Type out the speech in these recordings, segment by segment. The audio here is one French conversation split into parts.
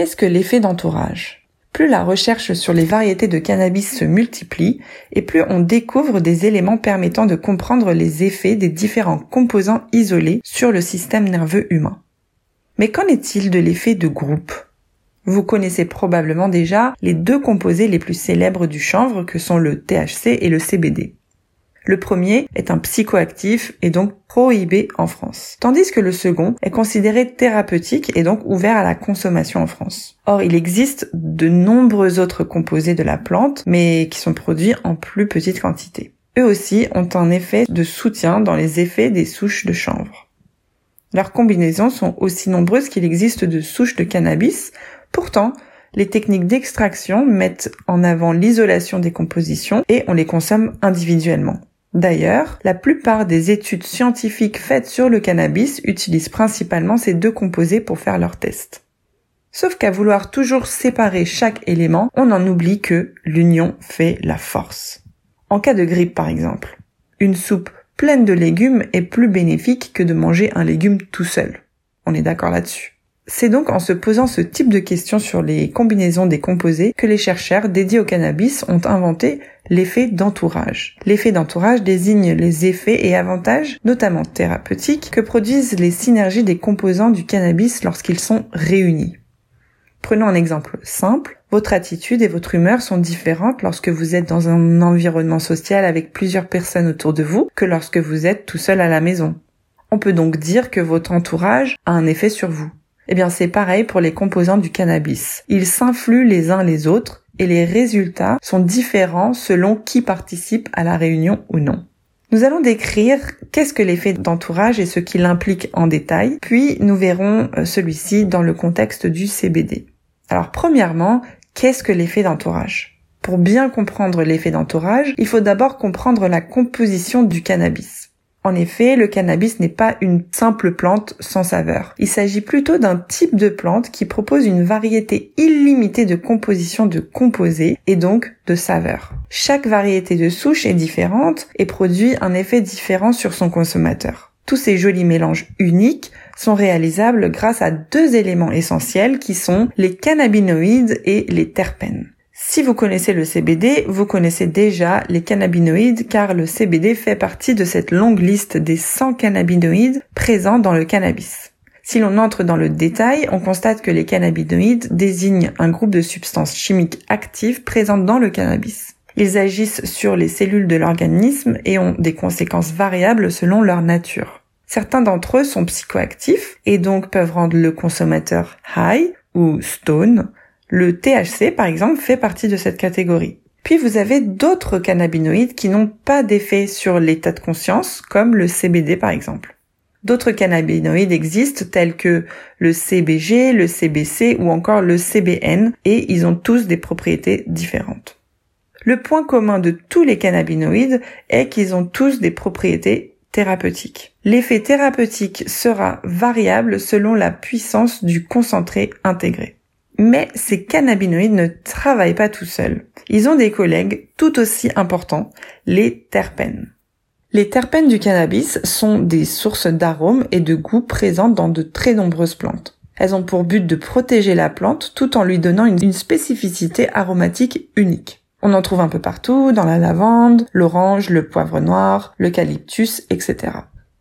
Qu'est-ce que l'effet d'entourage? Plus la recherche sur les variétés de cannabis se multiplie, et plus on découvre des éléments permettant de comprendre les effets des différents composants isolés sur le système nerveux humain. Mais qu'en est-il de l'effet de groupe? Vous connaissez probablement déjà les deux composés les plus célèbres du chanvre que sont le THC et le CBD. Le premier est un psychoactif et donc prohibé en France, tandis que le second est considéré thérapeutique et donc ouvert à la consommation en France. Or, il existe de nombreux autres composés de la plante, mais qui sont produits en plus petite quantité. Eux aussi ont un effet de soutien dans les effets des souches de chanvre. Leurs combinaisons sont aussi nombreuses qu'il existe de souches de cannabis. Pourtant, les techniques d'extraction mettent en avant l'isolation des compositions et on les consomme individuellement. D'ailleurs, la plupart des études scientifiques faites sur le cannabis utilisent principalement ces deux composés pour faire leurs tests. Sauf qu'à vouloir toujours séparer chaque élément, on en oublie que l'union fait la force. En cas de grippe par exemple, une soupe pleine de légumes est plus bénéfique que de manger un légume tout seul. On est d'accord là-dessus. C'est donc en se posant ce type de questions sur les combinaisons des composés que les chercheurs dédiés au cannabis ont inventé l'effet d'entourage. L'effet d'entourage désigne les effets et avantages, notamment thérapeutiques, que produisent les synergies des composants du cannabis lorsqu'ils sont réunis. Prenons un exemple simple. Votre attitude et votre humeur sont différentes lorsque vous êtes dans un environnement social avec plusieurs personnes autour de vous que lorsque vous êtes tout seul à la maison. On peut donc dire que votre entourage a un effet sur vous. Eh bien, c'est pareil pour les composants du cannabis. Ils s'influent les uns les autres et les résultats sont différents selon qui participe à la réunion ou non. Nous allons décrire qu'est-ce que l'effet d'entourage et ce qu'il implique en détail, puis nous verrons euh, celui-ci dans le contexte du CBD. Alors premièrement, qu'est-ce que l'effet d'entourage? Pour bien comprendre l'effet d'entourage, il faut d'abord comprendre la composition du cannabis. En effet, le cannabis n'est pas une simple plante sans saveur. Il s'agit plutôt d'un type de plante qui propose une variété illimitée de compositions de composés et donc de saveurs. Chaque variété de souche est différente et produit un effet différent sur son consommateur. Tous ces jolis mélanges uniques sont réalisables grâce à deux éléments essentiels qui sont les cannabinoïdes et les terpènes. Si vous connaissez le CBD, vous connaissez déjà les cannabinoïdes car le CBD fait partie de cette longue liste des 100 cannabinoïdes présents dans le cannabis. Si l'on entre dans le détail, on constate que les cannabinoïdes désignent un groupe de substances chimiques actives présentes dans le cannabis. Ils agissent sur les cellules de l'organisme et ont des conséquences variables selon leur nature. Certains d'entre eux sont psychoactifs et donc peuvent rendre le consommateur high ou stone, le THC, par exemple, fait partie de cette catégorie. Puis vous avez d'autres cannabinoïdes qui n'ont pas d'effet sur l'état de conscience, comme le CBD par exemple. D'autres cannabinoïdes existent tels que le CBG, le CBC ou encore le CBN et ils ont tous des propriétés différentes. Le point commun de tous les cannabinoïdes est qu'ils ont tous des propriétés thérapeutiques. L'effet thérapeutique sera variable selon la puissance du concentré intégré. Mais ces cannabinoïdes ne travaillent pas tout seuls. Ils ont des collègues tout aussi importants, les terpènes. Les terpènes du cannabis sont des sources d'arômes et de goût présentes dans de très nombreuses plantes. Elles ont pour but de protéger la plante tout en lui donnant une, spécificité aromatique unique. On en trouve un peu partout, dans la lavande, l'orange, le poivre noir, l'eucalyptus, etc.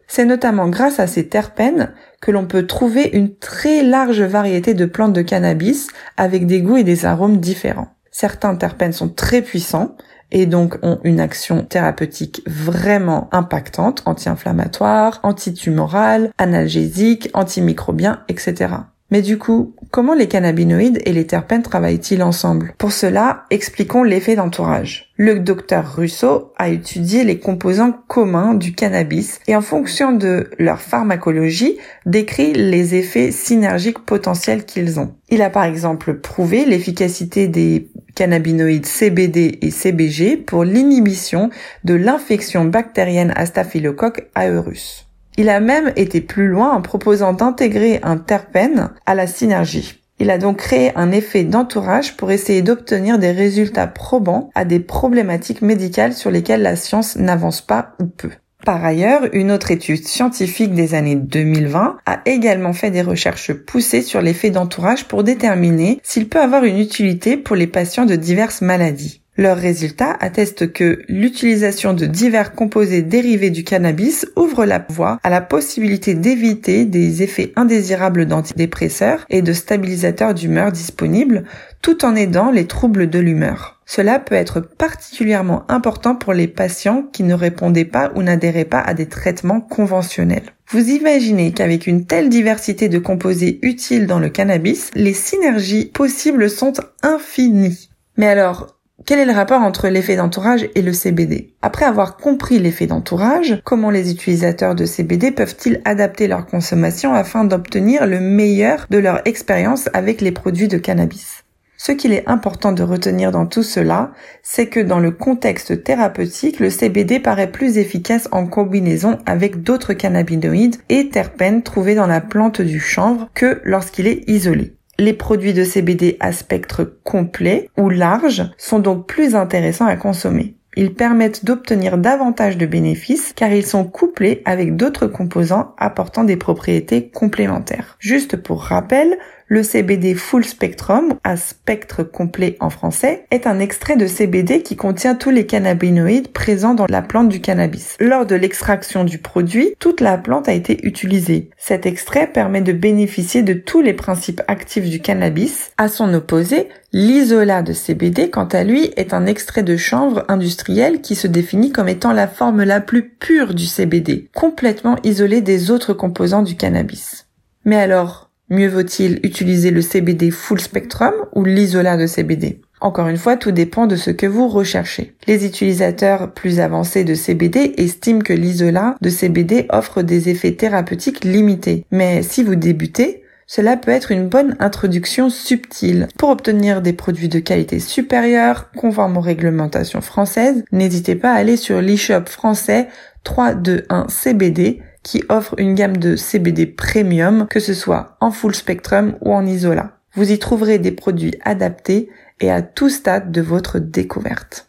C'est notamment grâce à ces terpènes que l'on peut trouver une très large variété de plantes de cannabis avec des goûts et des arômes différents. Certains terpènes sont très puissants et donc ont une action thérapeutique vraiment impactante, anti-inflammatoire, antitumorale, analgésique, antimicrobien, etc. Mais du coup, comment les cannabinoïdes et les terpènes travaillent-ils ensemble? Pour cela, expliquons l'effet d'entourage. Le docteur Russo a étudié les composants communs du cannabis et en fonction de leur pharmacologie, décrit les effets synergiques potentiels qu'ils ont. Il a par exemple prouvé l'efficacité des cannabinoïdes CBD et CBG pour l'inhibition de l'infection bactérienne à Staphylococcus aureus. Il a même été plus loin en proposant d'intégrer un terpène à la synergie. Il a donc créé un effet d'entourage pour essayer d'obtenir des résultats probants à des problématiques médicales sur lesquelles la science n'avance pas ou peu. Par ailleurs, une autre étude scientifique des années 2020 a également fait des recherches poussées sur l'effet d'entourage pour déterminer s'il peut avoir une utilité pour les patients de diverses maladies. Leurs résultats attestent que l'utilisation de divers composés dérivés du cannabis ouvre la voie à la possibilité d'éviter des effets indésirables d'antidépresseurs et de stabilisateurs d'humeur disponibles tout en aidant les troubles de l'humeur. Cela peut être particulièrement important pour les patients qui ne répondaient pas ou n'adhéraient pas à des traitements conventionnels. Vous imaginez qu'avec une telle diversité de composés utiles dans le cannabis, les synergies possibles sont infinies. Mais alors, quel est le rapport entre l'effet d'entourage et le CBD Après avoir compris l'effet d'entourage, comment les utilisateurs de CBD peuvent-ils adapter leur consommation afin d'obtenir le meilleur de leur expérience avec les produits de cannabis? Ce qu'il est important de retenir dans tout cela, c'est que dans le contexte thérapeutique, le CBD paraît plus efficace en combinaison avec d'autres cannabinoïdes et terpènes trouvés dans la plante du chanvre que lorsqu'il est isolé. Les produits de CBD à spectre complet ou large sont donc plus intéressants à consommer. Ils permettent d'obtenir davantage de bénéfices car ils sont couplés avec d'autres composants apportant des propriétés complémentaires. Juste pour rappel, le CBD Full Spectrum, à spectre complet en français, est un extrait de CBD qui contient tous les cannabinoïdes présents dans la plante du cannabis. Lors de l'extraction du produit, toute la plante a été utilisée. Cet extrait permet de bénéficier de tous les principes actifs du cannabis. À son opposé, l'isolat de CBD, quant à lui, est un extrait de chanvre industriel qui se définit comme étant la forme la plus pure du CBD, complètement isolé des autres composants du cannabis. Mais alors, Mieux vaut-il utiliser le CBD full spectrum ou l'isolat de CBD encore une fois, tout dépend de ce que vous recherchez. Les utilisateurs plus avancés de CBD estiment que l'isolat de CBD offre des effets thérapeutiques limités. Mais si vous débutez, cela peut être une bonne introduction subtile. Pour obtenir des produits de qualité supérieure, conformes aux réglementations françaises, n'hésitez pas à aller sur l'e-shop français 321 CBD qui offre une gamme de CBD premium, que ce soit en full spectrum ou en isolat. Vous y trouverez des produits adaptés et à tout stade de votre découverte.